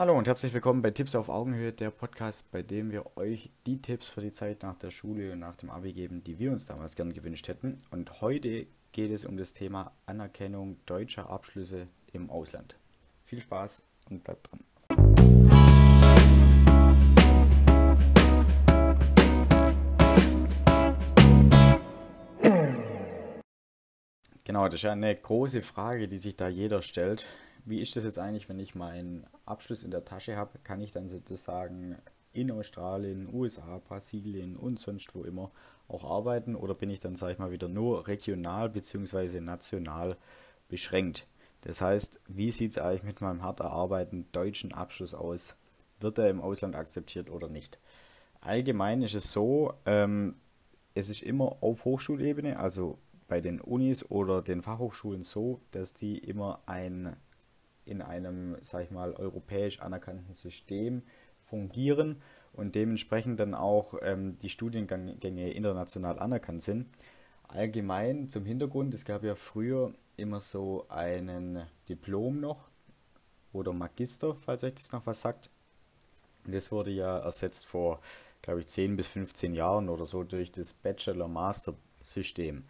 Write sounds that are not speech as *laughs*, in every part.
Hallo und herzlich willkommen bei Tipps auf Augenhöhe, der Podcast, bei dem wir euch die Tipps für die Zeit nach der Schule und nach dem Abi geben, die wir uns damals gern gewünscht hätten. Und heute geht es um das Thema Anerkennung deutscher Abschlüsse im Ausland. Viel Spaß und bleibt dran. Genau, das ist ja eine große Frage, die sich da jeder stellt wie ist das jetzt eigentlich, wenn ich meinen Abschluss in der Tasche habe? Kann ich dann sozusagen in Australien, USA, Brasilien und sonst wo immer auch arbeiten oder bin ich dann, sage ich mal, wieder nur regional bzw. national beschränkt? Das heißt, wie sieht es eigentlich mit meinem hart erarbeiteten deutschen Abschluss aus? Wird er im Ausland akzeptiert oder nicht? Allgemein ist es so, ähm, es ist immer auf Hochschulebene, also bei den Unis oder den Fachhochschulen so, dass die immer ein in einem, sag ich mal, europäisch anerkannten System fungieren und dementsprechend dann auch ähm, die Studiengänge international anerkannt sind. Allgemein zum Hintergrund, es gab ja früher immer so einen Diplom noch oder Magister, falls euch das noch was sagt. Und das wurde ja ersetzt vor, glaube ich, 10 bis 15 Jahren oder so durch das Bachelor-Master-System.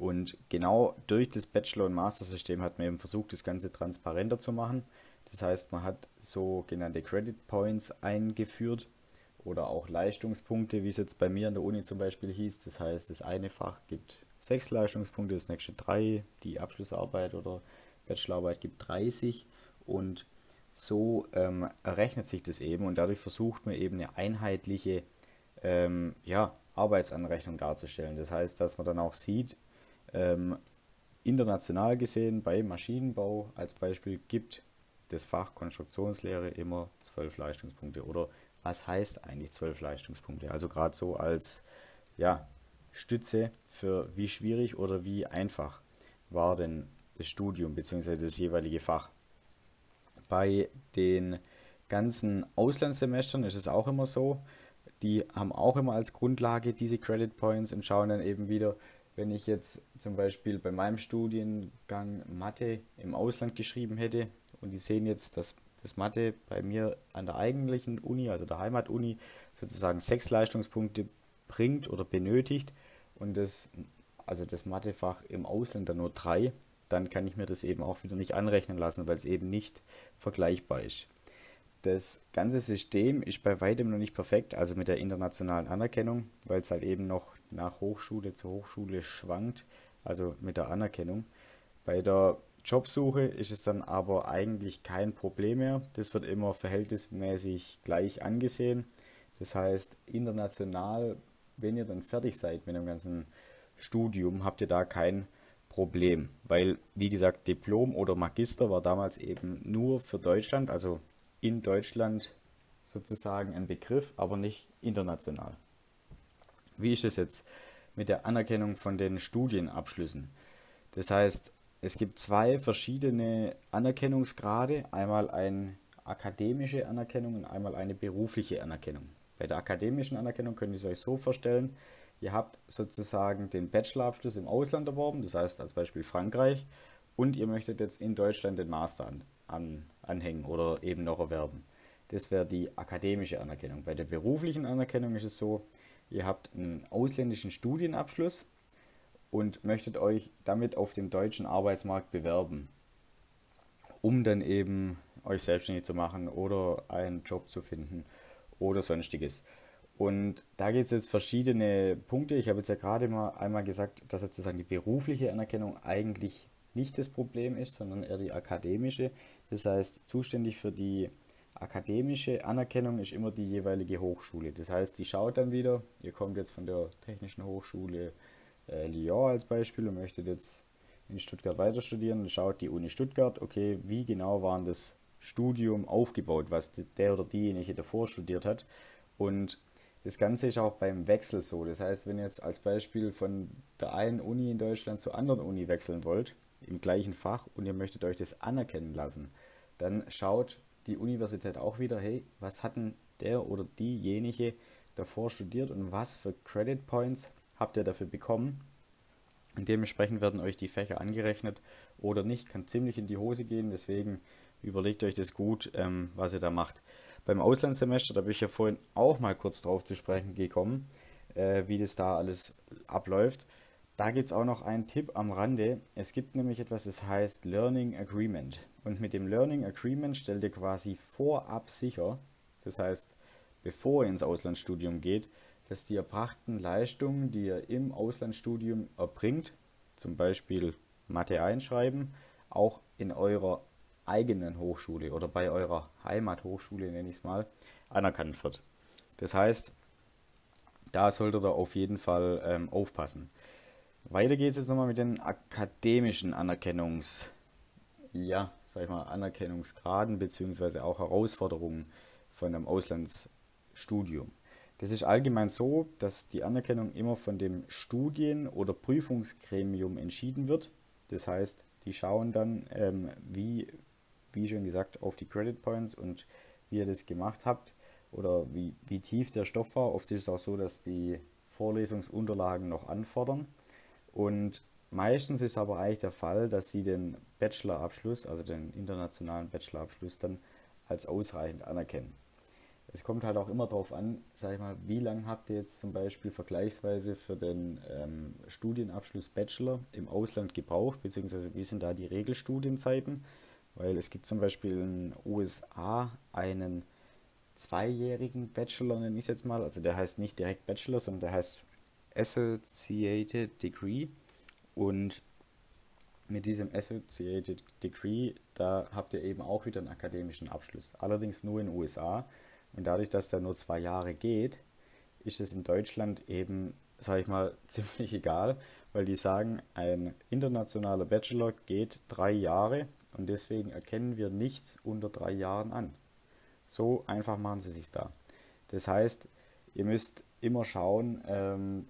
Und genau durch das Bachelor- und Master-System hat man eben versucht, das Ganze transparenter zu machen. Das heißt, man hat sogenannte Credit Points eingeführt oder auch Leistungspunkte, wie es jetzt bei mir an der Uni zum Beispiel hieß. Das heißt, das eine Fach gibt sechs Leistungspunkte, das nächste drei, die Abschlussarbeit oder Bachelorarbeit gibt 30 und so ähm, errechnet sich das eben und dadurch versucht man eben eine einheitliche ähm, ja, Arbeitsanrechnung darzustellen. Das heißt, dass man dann auch sieht, ähm, international gesehen bei Maschinenbau als Beispiel gibt das Fach Konstruktionslehre immer zwölf Leistungspunkte. Oder was heißt eigentlich zwölf Leistungspunkte? Also gerade so als ja, Stütze für wie schwierig oder wie einfach war denn das Studium bzw. das jeweilige Fach. Bei den ganzen Auslandssemestern ist es auch immer so, die haben auch immer als Grundlage diese Credit Points und schauen dann eben wieder, wenn ich jetzt zum Beispiel bei meinem Studiengang Mathe im Ausland geschrieben hätte und die sehen jetzt, dass das Mathe bei mir an der eigentlichen Uni, also der Heimatuni, sozusagen sechs Leistungspunkte bringt oder benötigt und das, also das Mathefach im Ausland dann nur drei, dann kann ich mir das eben auch wieder nicht anrechnen lassen, weil es eben nicht vergleichbar ist. Das ganze System ist bei weitem noch nicht perfekt, also mit der internationalen Anerkennung, weil es halt eben noch nach Hochschule zu Hochschule schwankt, also mit der Anerkennung. Bei der Jobsuche ist es dann aber eigentlich kein Problem mehr. Das wird immer verhältnismäßig gleich angesehen. Das heißt, international, wenn ihr dann fertig seid mit dem ganzen Studium, habt ihr da kein Problem. Weil, wie gesagt, Diplom oder Magister war damals eben nur für Deutschland, also in Deutschland sozusagen ein Begriff, aber nicht international. Wie ist es jetzt mit der Anerkennung von den Studienabschlüssen? Das heißt, es gibt zwei verschiedene Anerkennungsgrade, einmal eine akademische Anerkennung und einmal eine berufliche Anerkennung. Bei der akademischen Anerkennung könnt ihr es euch so vorstellen, ihr habt sozusagen den Bachelorabschluss im Ausland erworben, das heißt als Beispiel Frankreich, und ihr möchtet jetzt in Deutschland den Master an, an, anhängen oder eben noch erwerben. Das wäre die akademische Anerkennung. Bei der beruflichen Anerkennung ist es so, ihr habt einen ausländischen Studienabschluss und möchtet euch damit auf dem deutschen Arbeitsmarkt bewerben, um dann eben euch selbstständig zu machen oder einen Job zu finden oder sonstiges. Und da gibt es jetzt verschiedene Punkte. Ich habe jetzt ja gerade mal einmal gesagt, dass sozusagen die berufliche Anerkennung eigentlich nicht das Problem ist, sondern eher die akademische. Das heißt, zuständig für die akademische Anerkennung ist immer die jeweilige Hochschule. Das heißt, die schaut dann wieder, ihr kommt jetzt von der Technischen Hochschule äh, Lyon als Beispiel und möchtet jetzt in Stuttgart weiter studieren, dann schaut die Uni Stuttgart, okay, wie genau war das Studium aufgebaut, was der oder diejenige davor studiert hat. Und das Ganze ist auch beim Wechsel so. Das heißt, wenn ihr jetzt als Beispiel von der einen Uni in Deutschland zur anderen Uni wechseln wollt, im gleichen Fach und ihr möchtet euch das anerkennen lassen, dann schaut die Universität auch wieder, hey, was hatten der oder diejenige davor studiert und was für Credit Points habt ihr dafür bekommen? Und dementsprechend werden euch die Fächer angerechnet oder nicht, kann ziemlich in die Hose gehen. Deswegen Überlegt euch das gut, ähm, was ihr da macht. Beim Auslandssemester, da bin ich ja vorhin auch mal kurz drauf zu sprechen gekommen, äh, wie das da alles abläuft. Da gibt es auch noch einen Tipp am Rande. Es gibt nämlich etwas, das heißt Learning Agreement. Und mit dem Learning Agreement stellt ihr quasi vorab sicher, das heißt, bevor ihr ins Auslandsstudium geht, dass die erbrachten Leistungen, die ihr im Auslandsstudium erbringt, zum Beispiel Mathe einschreiben, auch in eurer eigenen Hochschule oder bei eurer Heimathochschule, nenne ich es mal, anerkannt wird. Das heißt, da solltet ihr auf jeden Fall ähm, aufpassen. Weiter geht es jetzt nochmal mit den akademischen Anerkennungs, ja, sag ich mal, Anerkennungsgraden bzw. auch Herausforderungen von einem Auslandsstudium. Das ist allgemein so, dass die Anerkennung immer von dem Studien- oder Prüfungsgremium entschieden wird. Das heißt, die schauen dann, ähm, wie, wie schon gesagt, auf die Credit Points und wie ihr das gemacht habt oder wie, wie tief der Stoff war. Oft ist es auch so, dass die Vorlesungsunterlagen noch anfordern. Und meistens ist aber eigentlich der Fall, dass sie den Bachelorabschluss, also den internationalen Bachelorabschluss, dann als ausreichend anerkennen es kommt halt auch immer darauf an, sag ich mal, wie lange habt ihr jetzt zum Beispiel vergleichsweise für den ähm, Studienabschluss Bachelor im Ausland gebraucht, beziehungsweise wie sind da die Regelstudienzeiten? Weil es gibt zum Beispiel in den USA einen zweijährigen Bachelor, nenne ich es jetzt mal, also der heißt nicht direkt Bachelor, sondern der heißt Associated Degree und mit diesem Associated Degree, da habt ihr eben auch wieder einen akademischen Abschluss. Allerdings nur in den USA. Und dadurch, dass der nur zwei Jahre geht, ist es in Deutschland eben, sage ich mal, *laughs* ziemlich egal, weil die sagen, ein internationaler Bachelor geht drei Jahre und deswegen erkennen wir nichts unter drei Jahren an. So einfach machen sie sich da. Das heißt, ihr müsst immer schauen, ähm,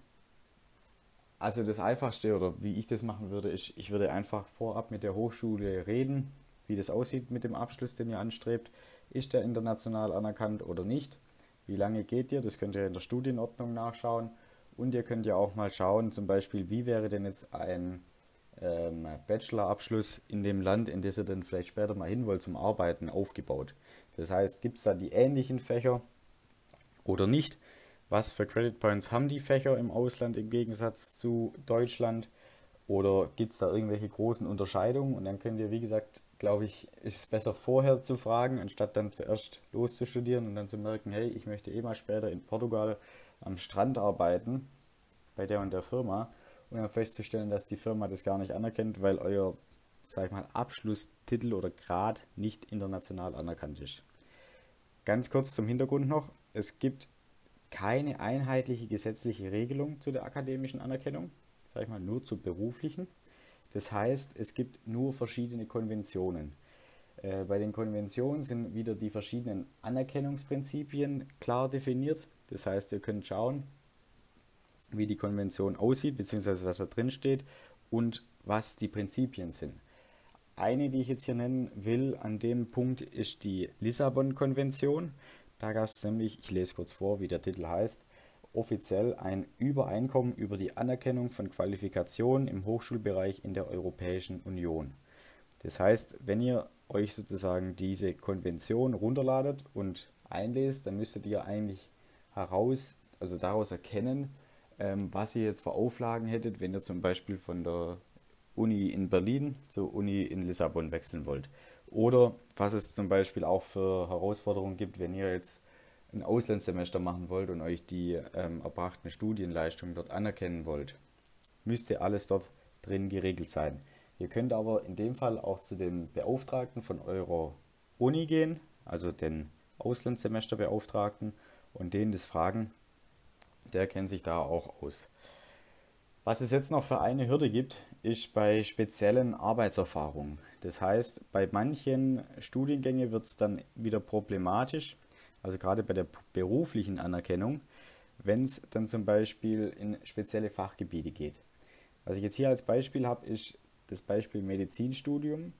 also das Einfachste oder wie ich das machen würde, ist, ich würde einfach vorab mit der Hochschule reden, wie das aussieht mit dem Abschluss, den ihr anstrebt. Ist der international anerkannt oder nicht? Wie lange geht ihr? Das könnt ihr in der Studienordnung nachschauen. Und ihr könnt ja auch mal schauen, zum Beispiel, wie wäre denn jetzt ein ähm, Bachelorabschluss in dem Land, in das ihr dann vielleicht später mal hin wollt zum Arbeiten, aufgebaut. Das heißt, gibt es da die ähnlichen Fächer oder nicht? Was für Credit Points haben die Fächer im Ausland im Gegensatz zu Deutschland? Oder gibt es da irgendwelche großen Unterscheidungen? Und dann könnt ihr, wie gesagt, glaube ich, ist es besser vorher zu fragen, anstatt dann zuerst loszustudieren und dann zu merken, hey, ich möchte eh mal später in Portugal am Strand arbeiten, bei der und der Firma, und dann festzustellen, dass die Firma das gar nicht anerkennt, weil euer, sag ich mal, Abschlusstitel oder Grad nicht international anerkannt ist. Ganz kurz zum Hintergrund noch. Es gibt keine einheitliche gesetzliche Regelung zu der akademischen Anerkennung, sag ich mal, nur zur beruflichen. Das heißt, es gibt nur verschiedene Konventionen. Äh, bei den Konventionen sind wieder die verschiedenen Anerkennungsprinzipien klar definiert. Das heißt, ihr könnt schauen, wie die Konvention aussieht, beziehungsweise was da drin steht und was die Prinzipien sind. Eine, die ich jetzt hier nennen will, an dem Punkt ist die Lissabon-Konvention. Da gab es nämlich, ich lese kurz vor, wie der Titel heißt, offiziell ein Übereinkommen über die Anerkennung von Qualifikationen im Hochschulbereich in der Europäischen Union. Das heißt, wenn ihr euch sozusagen diese Konvention runterladet und einlest, dann müsstet ihr eigentlich heraus, also daraus erkennen, ähm, was ihr jetzt für Auflagen hättet, wenn ihr zum Beispiel von der Uni in Berlin zur Uni in Lissabon wechseln wollt. Oder was es zum Beispiel auch für Herausforderungen gibt, wenn ihr jetzt ein Auslandssemester machen wollt und euch die ähm, erbrachten Studienleistungen dort anerkennen wollt, müsste alles dort drin geregelt sein. Ihr könnt aber in dem Fall auch zu dem Beauftragten von eurer Uni gehen, also den Auslandssemesterbeauftragten, und denen das fragen. Der kennt sich da auch aus. Was es jetzt noch für eine Hürde gibt, ist bei speziellen Arbeitserfahrungen. Das heißt, bei manchen Studiengängen wird es dann wieder problematisch, also gerade bei der beruflichen Anerkennung, wenn es dann zum Beispiel in spezielle Fachgebiete geht. Was ich jetzt hier als Beispiel habe, ist das Beispiel Medizinstudium.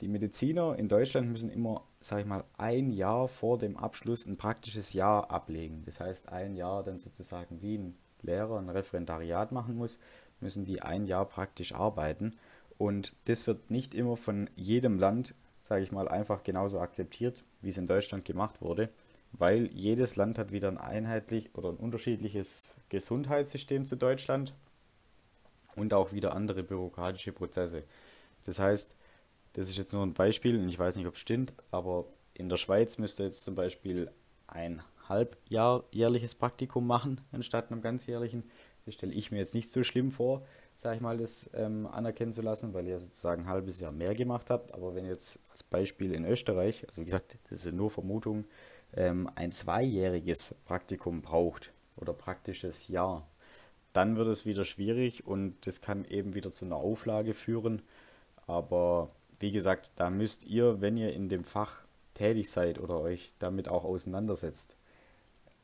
Die Mediziner in Deutschland müssen immer, sage ich mal, ein Jahr vor dem Abschluss ein praktisches Jahr ablegen. Das heißt, ein Jahr dann sozusagen wie ein Lehrer ein Referendariat machen muss, müssen die ein Jahr praktisch arbeiten. Und das wird nicht immer von jedem Land sage ich mal, einfach genauso akzeptiert, wie es in Deutschland gemacht wurde, weil jedes Land hat wieder ein einheitlich oder ein unterschiedliches Gesundheitssystem zu Deutschland und auch wieder andere bürokratische Prozesse. Das heißt, das ist jetzt nur ein Beispiel und ich weiß nicht, ob es stimmt, aber in der Schweiz müsste jetzt zum Beispiel ein halbjährliches Praktikum machen, anstatt einem ganzjährlichen. Das stelle ich mir jetzt nicht so schlimm vor, sage ich mal, das ähm, anerkennen zu lassen, weil ihr sozusagen ein halbes Jahr mehr gemacht habt. Aber wenn jetzt als Beispiel in Österreich, also wie gesagt, das ist nur Vermutung, ähm, ein zweijähriges Praktikum braucht oder praktisches Jahr, dann wird es wieder schwierig und das kann eben wieder zu einer Auflage führen. Aber wie gesagt, da müsst ihr, wenn ihr in dem Fach tätig seid oder euch damit auch auseinandersetzt,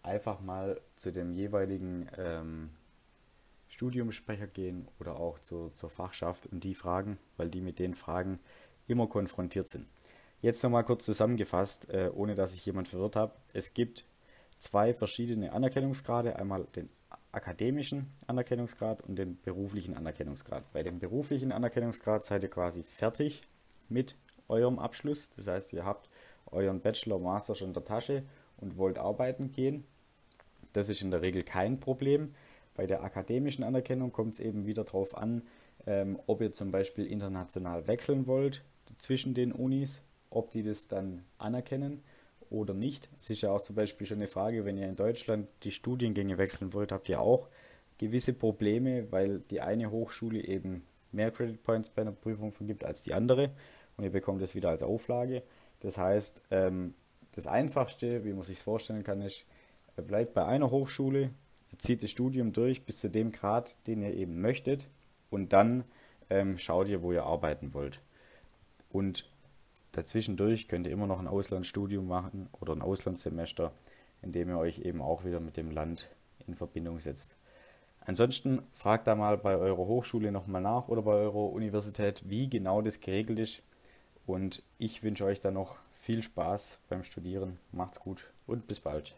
einfach mal zu dem jeweiligen ähm, Studiumsprecher gehen oder auch zu, zur Fachschaft und die fragen, weil die mit den Fragen immer konfrontiert sind. Jetzt nochmal kurz zusammengefasst, äh, ohne dass ich jemand verwirrt habe. Es gibt zwei verschiedene Anerkennungsgrade, einmal den akademischen Anerkennungsgrad und den beruflichen Anerkennungsgrad. Bei dem beruflichen Anerkennungsgrad seid ihr quasi fertig mit eurem Abschluss. Das heißt, ihr habt euren Bachelor, Master schon in der Tasche und wollt arbeiten gehen. Das ist in der Regel kein Problem. Bei der akademischen Anerkennung kommt es eben wieder darauf an, ähm, ob ihr zum Beispiel international wechseln wollt zwischen den Unis, ob die das dann anerkennen oder nicht. Es ist ja auch zum Beispiel schon eine Frage, wenn ihr in Deutschland die Studiengänge wechseln wollt, habt ihr auch gewisse Probleme, weil die eine Hochschule eben mehr Credit Points bei einer Prüfung vergibt als die andere und ihr bekommt das wieder als Auflage. Das heißt, ähm, das Einfachste, wie man sich vorstellen kann, ist, ihr bleibt bei einer Hochschule, zieht das Studium durch bis zu dem Grad, den ihr eben möchtet und dann ähm, schaut ihr, wo ihr arbeiten wollt. Und dazwischendurch könnt ihr immer noch ein Auslandsstudium machen oder ein Auslandssemester, indem ihr euch eben auch wieder mit dem Land in Verbindung setzt. Ansonsten fragt da mal bei eurer Hochschule nochmal nach oder bei eurer Universität, wie genau das geregelt ist. Und ich wünsche euch dann noch viel Spaß beim Studieren. Macht's gut und bis bald.